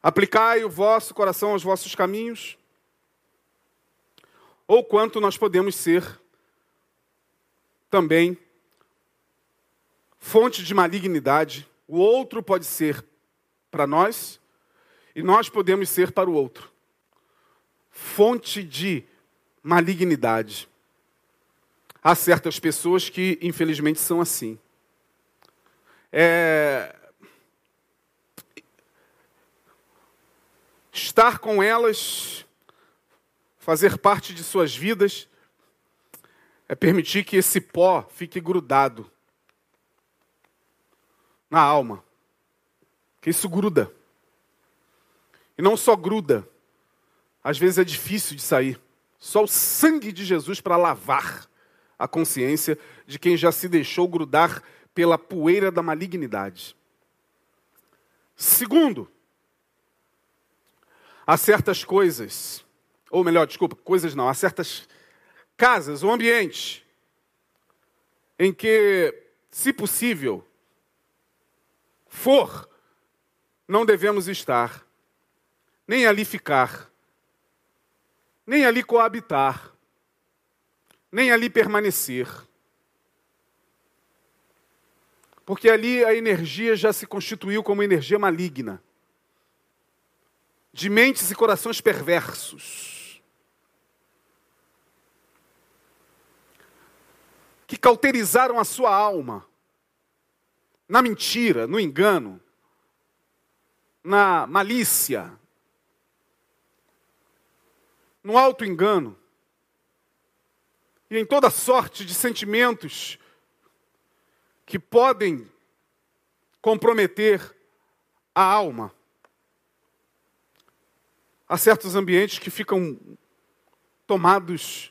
aplicai o vosso coração aos vossos caminhos. Ou quanto nós podemos ser também fonte de malignidade. O outro pode ser para nós e nós podemos ser para o outro. Fonte de malignidade. há certas pessoas que, infelizmente, são assim. É... Estar com elas, fazer parte de suas vidas, é permitir que esse pó fique grudado na alma. Que isso gruda. E não só gruda, às vezes é difícil de sair. Só o sangue de Jesus para lavar a consciência de quem já se deixou grudar pela poeira da malignidade. Segundo, há certas coisas, ou melhor, desculpa, coisas não, há certas casas ou ambientes em que, se possível, for, não devemos estar, nem ali ficar, nem ali coabitar, nem ali permanecer. Porque ali a energia já se constituiu como energia maligna, de mentes e corações perversos, que cauterizaram a sua alma. Na mentira, no engano, na malícia, no auto-engano e em toda sorte de sentimentos que podem comprometer a alma. Há certos ambientes que ficam tomados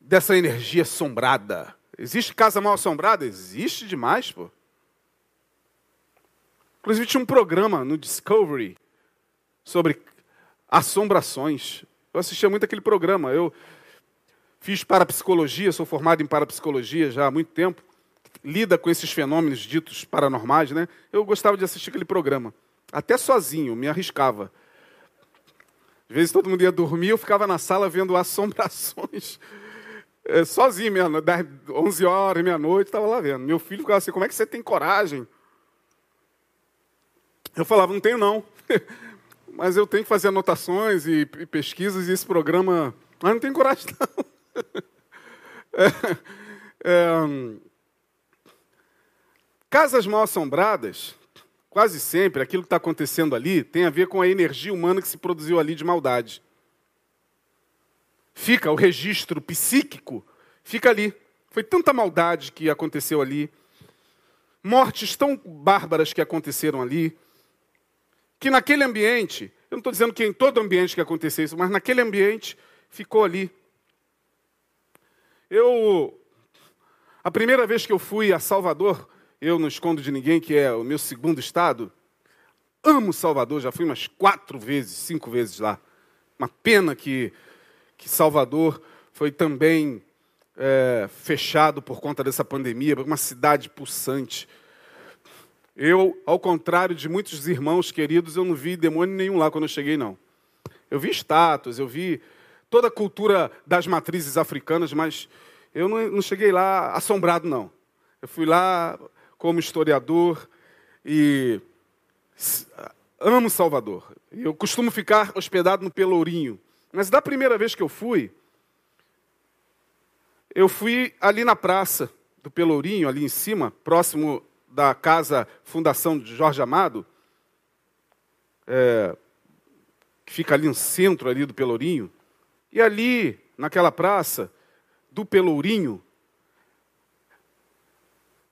dessa energia assombrada. Existe casa mal assombrada? Existe demais, pô. Inclusive tinha um programa no Discovery sobre assombrações. Eu assistia muito aquele programa. Eu fiz parapsicologia, sou formado em parapsicologia já há muito tempo. Lida com esses fenômenos ditos paranormais, né? Eu gostava de assistir aquele programa. Até sozinho, me arriscava. Às vezes todo mundo ia dormir, eu ficava na sala vendo assombrações é, sozinho mesmo, 10, 11 horas, meia-noite, estava lá vendo. Meu filho ficava assim, como é que você tem coragem? Eu falava, não tenho não. Mas eu tenho que fazer anotações e, e pesquisas e esse programa... Mas não tenho coragem não. é, é, casas mal assombradas, quase sempre, aquilo que está acontecendo ali tem a ver com a energia humana que se produziu ali de maldade fica o registro psíquico, fica ali. Foi tanta maldade que aconteceu ali, mortes tão bárbaras que aconteceram ali, que naquele ambiente, eu não estou dizendo que em todo ambiente que aconteceu isso, mas naquele ambiente ficou ali. Eu, a primeira vez que eu fui a Salvador, eu não escondo de ninguém que é o meu segundo estado, amo Salvador, já fui umas quatro vezes, cinco vezes lá. Uma pena que que Salvador foi também é, fechado por conta dessa pandemia, uma cidade pulsante. Eu, ao contrário de muitos irmãos queridos, eu não vi demônio nenhum lá quando eu cheguei, não. Eu vi estátuas, eu vi toda a cultura das matrizes africanas, mas eu não, não cheguei lá assombrado, não. Eu fui lá como historiador e amo Salvador. Eu costumo ficar hospedado no Pelourinho. Mas da primeira vez que eu fui, eu fui ali na praça do Pelourinho, ali em cima, próximo da casa Fundação de Jorge Amado, é, que fica ali no centro ali do Pelourinho. E ali, naquela praça do Pelourinho,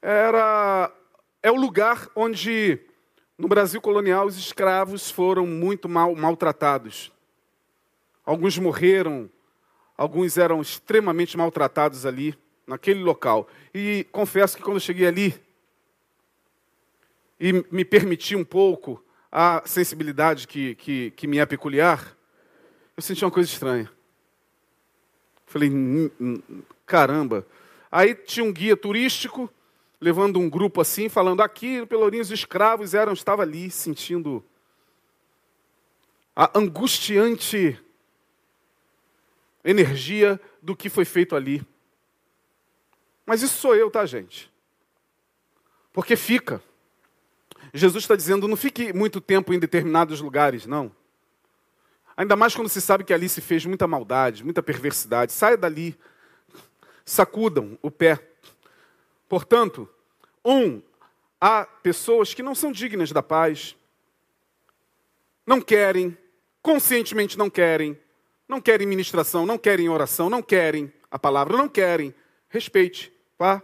era é o lugar onde no Brasil colonial os escravos foram muito mal maltratados. Alguns morreram, alguns eram extremamente maltratados ali, naquele local. E confesso que quando eu cheguei ali e me permiti um pouco a sensibilidade que, que, que me é peculiar, eu senti uma coisa estranha. Falei, caramba. Aí tinha um guia turístico levando um grupo assim, falando aqui, Pelourinhos escravos eram, estava ali sentindo a angustiante energia do que foi feito ali. Mas isso sou eu, tá, gente? Porque fica. Jesus está dizendo: não fique muito tempo em determinados lugares, não. Ainda mais quando se sabe que ali se fez muita maldade, muita perversidade. Saia dali. Sacudam o pé. Portanto, um, há pessoas que não são dignas da paz, não querem, conscientemente não querem, não querem ministração, não querem oração, não querem a palavra, não querem. Respeite, vá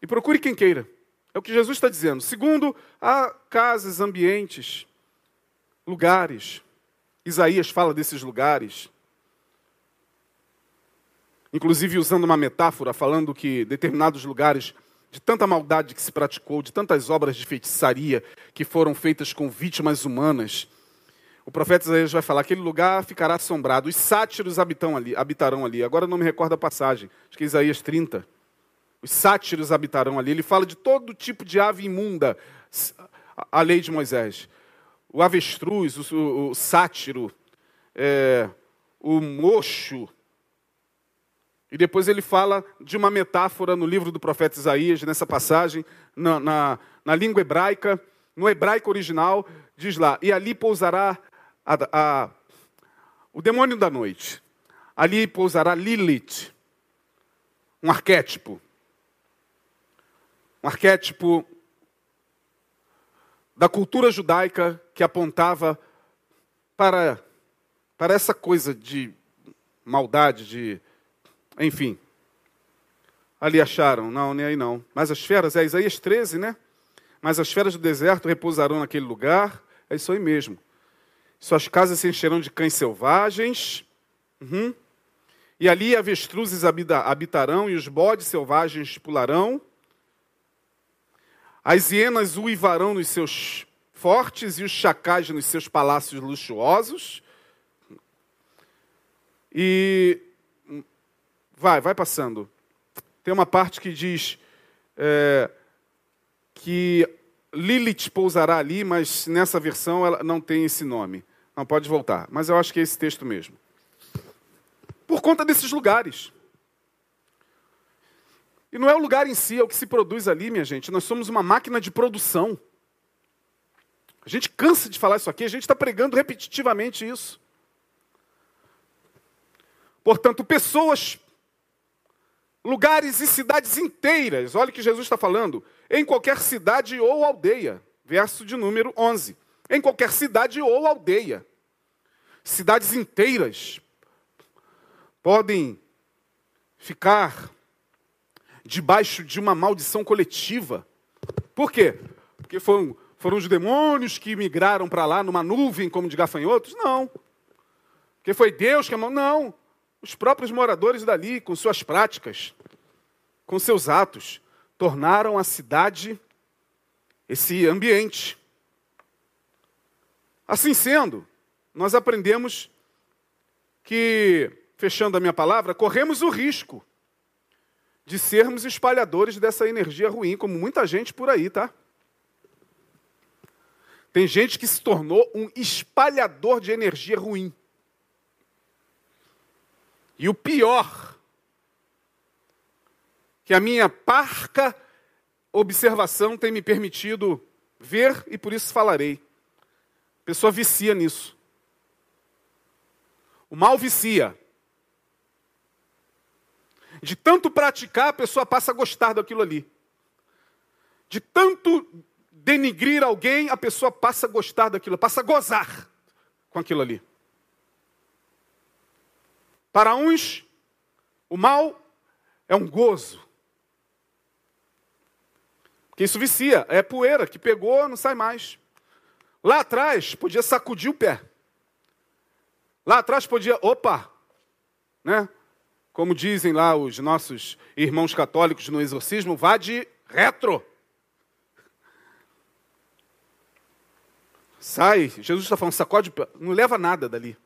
e procure quem queira. É o que Jesus está dizendo. Segundo, há casas, ambientes, lugares. Isaías fala desses lugares. Inclusive usando uma metáfora, falando que determinados lugares de tanta maldade que se praticou, de tantas obras de feitiçaria que foram feitas com vítimas humanas. O profeta Isaías vai falar: aquele lugar ficará assombrado. Os sátiros habitam ali, habitarão ali. Agora não me recordo a passagem, acho que é Isaías 30. Os sátiros habitarão ali. Ele fala de todo tipo de ave imunda, a lei de Moisés. O avestruz, o, o, o sátiro, é, o mocho, e depois ele fala de uma metáfora no livro do profeta Isaías, nessa passagem, na, na, na língua hebraica, no hebraico original, diz lá: E ali pousará a, a, o demônio da noite. Ali pousará Lilith, um arquétipo. Um arquétipo da cultura judaica que apontava para, para essa coisa de maldade, de enfim. Ali acharam, não, nem aí não. Mas as feras, é Isaías 13, né? Mas as feras do deserto repousarão naquele lugar. É isso aí mesmo. Suas casas se encherão de cães selvagens. Uhum. E ali avestruzes habitarão e os bodes selvagens pularão. As hienas uivarão nos seus fortes e os chacais nos seus palácios luxuosos. E Vai, vai passando. Tem uma parte que diz é, que Lilith pousará ali, mas nessa versão ela não tem esse nome. Não pode voltar. Mas eu acho que é esse texto mesmo. Por conta desses lugares. E não é o lugar em si, é o que se produz ali, minha gente. Nós somos uma máquina de produção. A gente cansa de falar isso aqui, a gente está pregando repetitivamente isso. Portanto, pessoas lugares e cidades inteiras. Olha o que Jesus está falando. Em qualquer cidade ou aldeia. Verso de número 11. Em qualquer cidade ou aldeia. Cidades inteiras podem ficar debaixo de uma maldição coletiva. Por quê? Porque foram, foram os demônios que migraram para lá numa nuvem como de gafanhotos? Não. Porque foi Deus que amou? Não. Os próprios moradores dali, com suas práticas, com seus atos, tornaram a cidade esse ambiente. Assim sendo, nós aprendemos que, fechando a minha palavra, corremos o risco de sermos espalhadores dessa energia ruim, como muita gente por aí, tá? Tem gente que se tornou um espalhador de energia ruim. E o pior, que a minha parca observação tem me permitido ver e por isso falarei. A pessoa vicia nisso. O mal vicia. De tanto praticar, a pessoa passa a gostar daquilo ali. De tanto denigrir alguém, a pessoa passa a gostar daquilo, passa a gozar com aquilo ali. Para uns, o mal é um gozo. Porque isso vicia, é poeira que pegou, não sai mais. Lá atrás podia sacudir o pé. Lá atrás podia, opa, né? Como dizem lá os nossos irmãos católicos no exorcismo, vá de retro. Sai, Jesus está falando, sacode, não leva nada dali.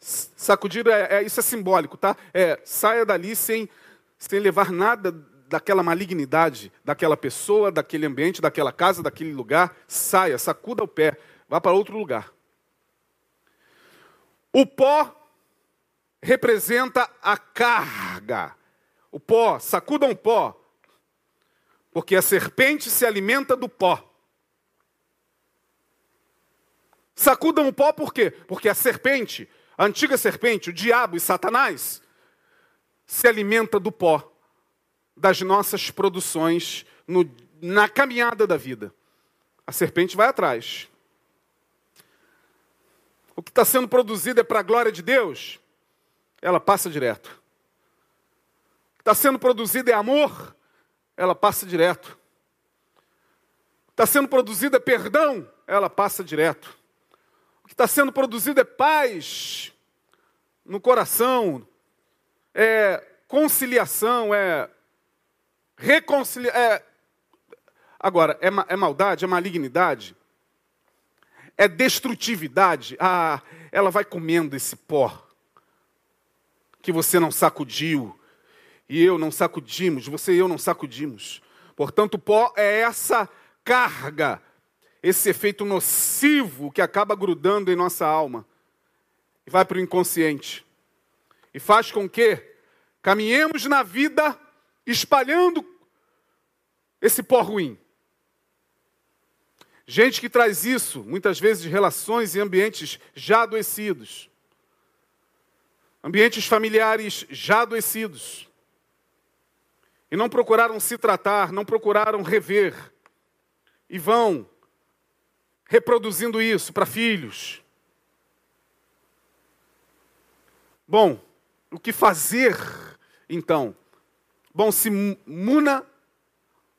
Sacudir, é, é, isso é simbólico, tá? É, saia dali sem, sem levar nada daquela malignidade, daquela pessoa, daquele ambiente, daquela casa, daquele lugar. Saia, sacuda o pé, vá para outro lugar. O pó representa a carga. O pó, sacuda um pó, porque a serpente se alimenta do pó. Sacudam o pó por quê? Porque a serpente, a antiga serpente, o diabo e Satanás, se alimenta do pó das nossas produções no, na caminhada da vida. A serpente vai atrás. O que está sendo produzido é para a glória de Deus, ela passa direto. Está sendo produzido é amor, ela passa direto. Está sendo produzido é perdão, ela passa direto. O que está sendo produzido é paz no coração, é conciliação, é reconciliação. É... Agora, é, ma é maldade, é malignidade, é destrutividade. Ah, ela vai comendo esse pó que você não sacudiu e eu não sacudimos, você e eu não sacudimos. Portanto, o pó é essa carga, esse efeito nocivo que acaba grudando em nossa alma e vai para o inconsciente e faz com que caminhemos na vida espalhando esse pó ruim. Gente que traz isso, muitas vezes, de relações e ambientes já adoecidos. Ambientes familiares já adoecidos. E não procuraram se tratar, não procuraram rever. E vão reproduzindo isso para filhos. Bom, o que fazer então? Bom, se muna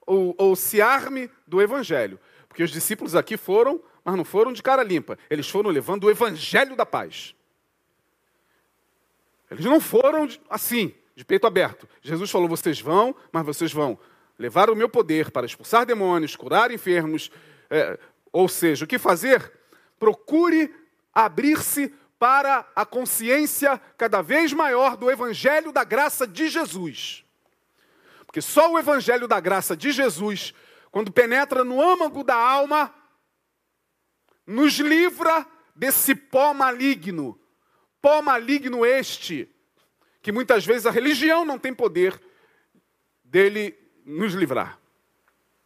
ou, ou se arme do Evangelho. Porque os discípulos aqui foram, mas não foram de cara limpa. Eles foram levando o Evangelho da paz. Eles não foram assim, de peito aberto. Jesus falou: vocês vão, mas vocês vão levar o meu poder para expulsar demônios, curar enfermos. É, ou seja, o que fazer? Procure abrir-se para a consciência cada vez maior do Evangelho da graça de Jesus. Porque só o Evangelho da graça de Jesus, quando penetra no âmago da alma, nos livra desse pó maligno. Pó maligno este, que muitas vezes a religião não tem poder dele nos livrar.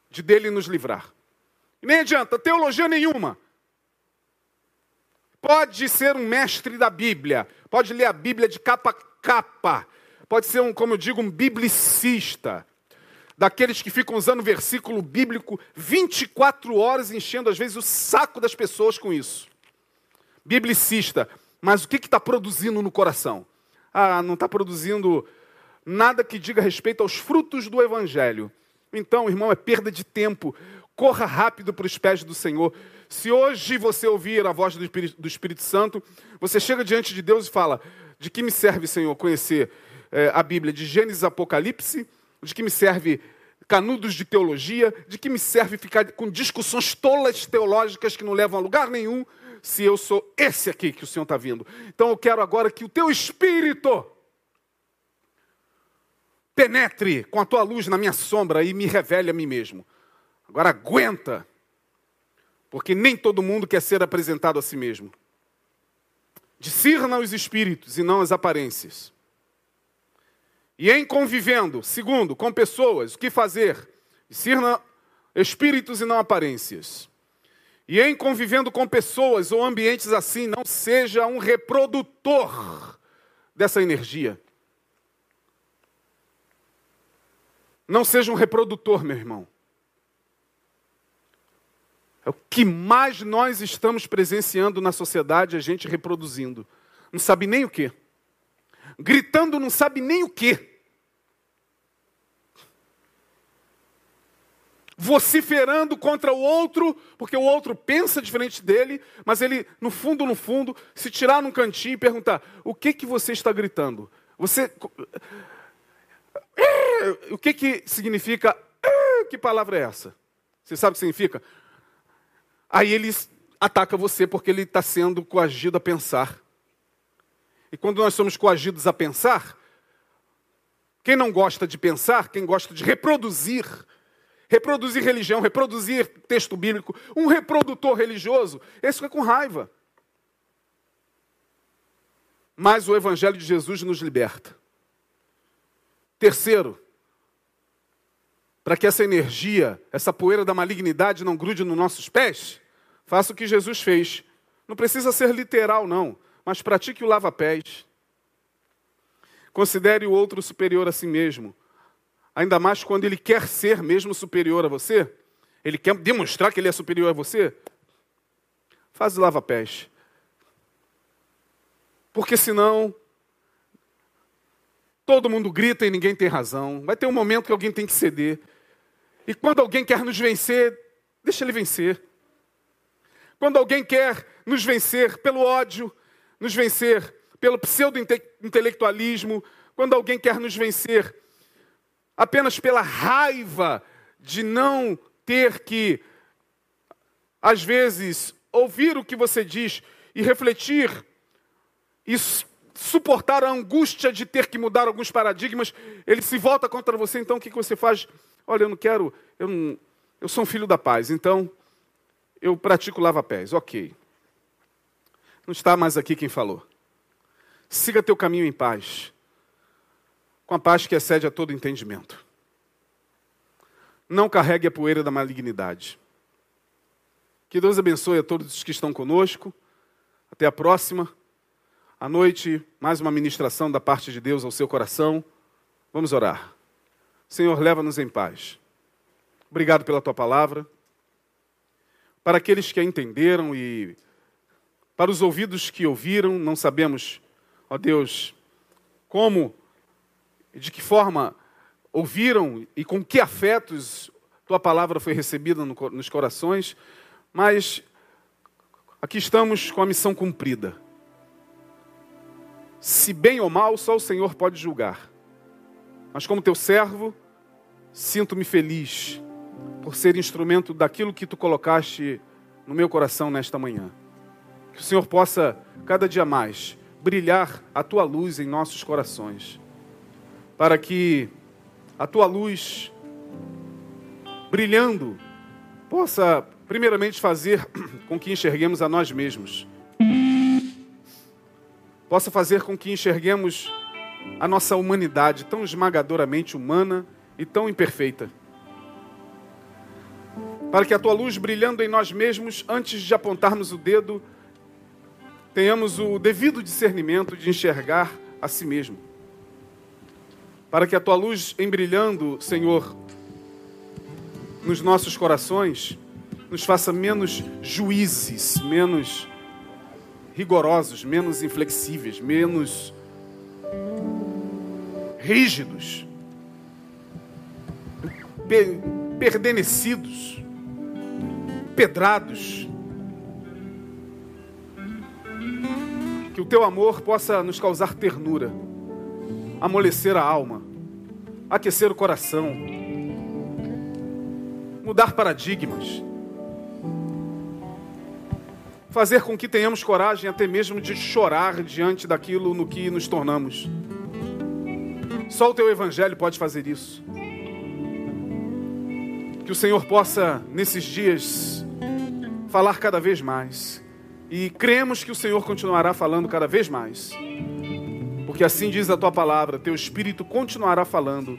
De dele nos livrar. E nem adianta, teologia nenhuma. Pode ser um mestre da Bíblia, pode ler a Bíblia de capa a capa, pode ser, um, como eu digo, um biblicista, daqueles que ficam usando versículo bíblico 24 horas, enchendo às vezes o saco das pessoas com isso. Biblicista, mas o que está produzindo no coração? Ah, não está produzindo nada que diga respeito aos frutos do Evangelho. Então, irmão, é perda de tempo. Corra rápido para os pés do Senhor. Se hoje você ouvir a voz do Espírito, do Espírito Santo, você chega diante de Deus e fala: De que me serve, Senhor, conhecer é, a Bíblia de Gênesis Apocalipse, de que me serve canudos de teologia, de que me serve ficar com discussões tolas teológicas que não levam a lugar nenhum, se eu sou esse aqui que o Senhor está vindo. Então eu quero agora que o teu espírito penetre com a tua luz na minha sombra e me revele a mim mesmo. Agora aguenta, porque nem todo mundo quer ser apresentado a si mesmo. Discirna os espíritos e não as aparências. E em convivendo, segundo, com pessoas, o que fazer? Discirna espíritos e não aparências. E em convivendo com pessoas ou ambientes assim, não seja um reprodutor dessa energia. Não seja um reprodutor, meu irmão. É o que mais nós estamos presenciando na sociedade, a gente reproduzindo. Não sabe nem o que. Gritando não sabe nem o que. Vociferando contra o outro, porque o outro pensa diferente dele, mas ele, no fundo, no fundo, se tirar num cantinho e perguntar: o que que você está gritando? Você. O que que significa? Que palavra é essa? Você sabe o que significa? Aí ele ataca você porque ele está sendo coagido a pensar. E quando nós somos coagidos a pensar, quem não gosta de pensar, quem gosta de reproduzir, reproduzir religião, reproduzir texto bíblico, um reprodutor religioso, esse fica com raiva. Mas o Evangelho de Jesus nos liberta. Terceiro, para que essa energia, essa poeira da malignidade não grude nos nossos pés, faça o que Jesus fez Não precisa ser literal, não, mas pratique o lava-pés. Considere o outro superior a si mesmo. Ainda mais quando ele quer ser mesmo superior a você. Ele quer demonstrar que ele é superior a você. Faz lava-pés. Porque senão todo mundo grita e ninguém tem razão. Vai ter um momento que alguém tem que ceder. E quando alguém quer nos vencer, deixa ele vencer. Quando alguém quer nos vencer pelo ódio, nos vencer pelo pseudo-intelectualismo, quando alguém quer nos vencer apenas pela raiva de não ter que, às vezes, ouvir o que você diz e refletir e suportar a angústia de ter que mudar alguns paradigmas, ele se volta contra você, então o que você faz? Olha, eu não quero, eu, não, eu sou um filho da paz, então eu pratico lava-pés, ok. Não está mais aqui quem falou. Siga teu caminho em paz, com a paz que excede a todo entendimento. Não carregue a poeira da malignidade. Que Deus abençoe a todos os que estão conosco. Até a próxima. À noite, mais uma ministração da parte de Deus ao seu coração. Vamos orar. Senhor, leva-nos em paz. Obrigado pela tua palavra. Para aqueles que a entenderam e para os ouvidos que ouviram, não sabemos, ó Deus, como de que forma ouviram e com que afetos tua palavra foi recebida no, nos corações, mas aqui estamos com a missão cumprida. Se bem ou mal, só o Senhor pode julgar. Mas como teu servo, sinto-me feliz por ser instrumento daquilo que tu colocaste no meu coração nesta manhã. Que o Senhor possa, cada dia mais, brilhar a tua luz em nossos corações, para que a tua luz brilhando possa, primeiramente, fazer com que enxerguemos a nós mesmos. Possa fazer com que enxerguemos a nossa humanidade tão esmagadoramente humana e tão imperfeita. Para que a tua luz brilhando em nós mesmos, antes de apontarmos o dedo, tenhamos o devido discernimento de enxergar a si mesmo para que a tua luz embrilhando, Senhor, nos nossos corações, nos faça menos juízes, menos rigorosos, menos inflexíveis, menos rígidos, perdenecidos, pedrados. Que o teu amor possa nos causar ternura amolecer a alma, aquecer o coração, mudar paradigmas, fazer com que tenhamos coragem até mesmo de chorar diante daquilo no que nos tornamos. Só o teu evangelho pode fazer isso. Que o Senhor possa, nesses dias, falar cada vez mais. E cremos que o Senhor continuará falando cada vez mais. Porque assim diz a tua palavra, teu espírito continuará falando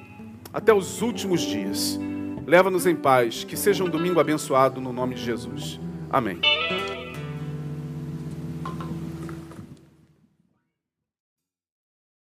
até os últimos dias. Leva-nos em paz, que seja um domingo abençoado no nome de Jesus. Amém.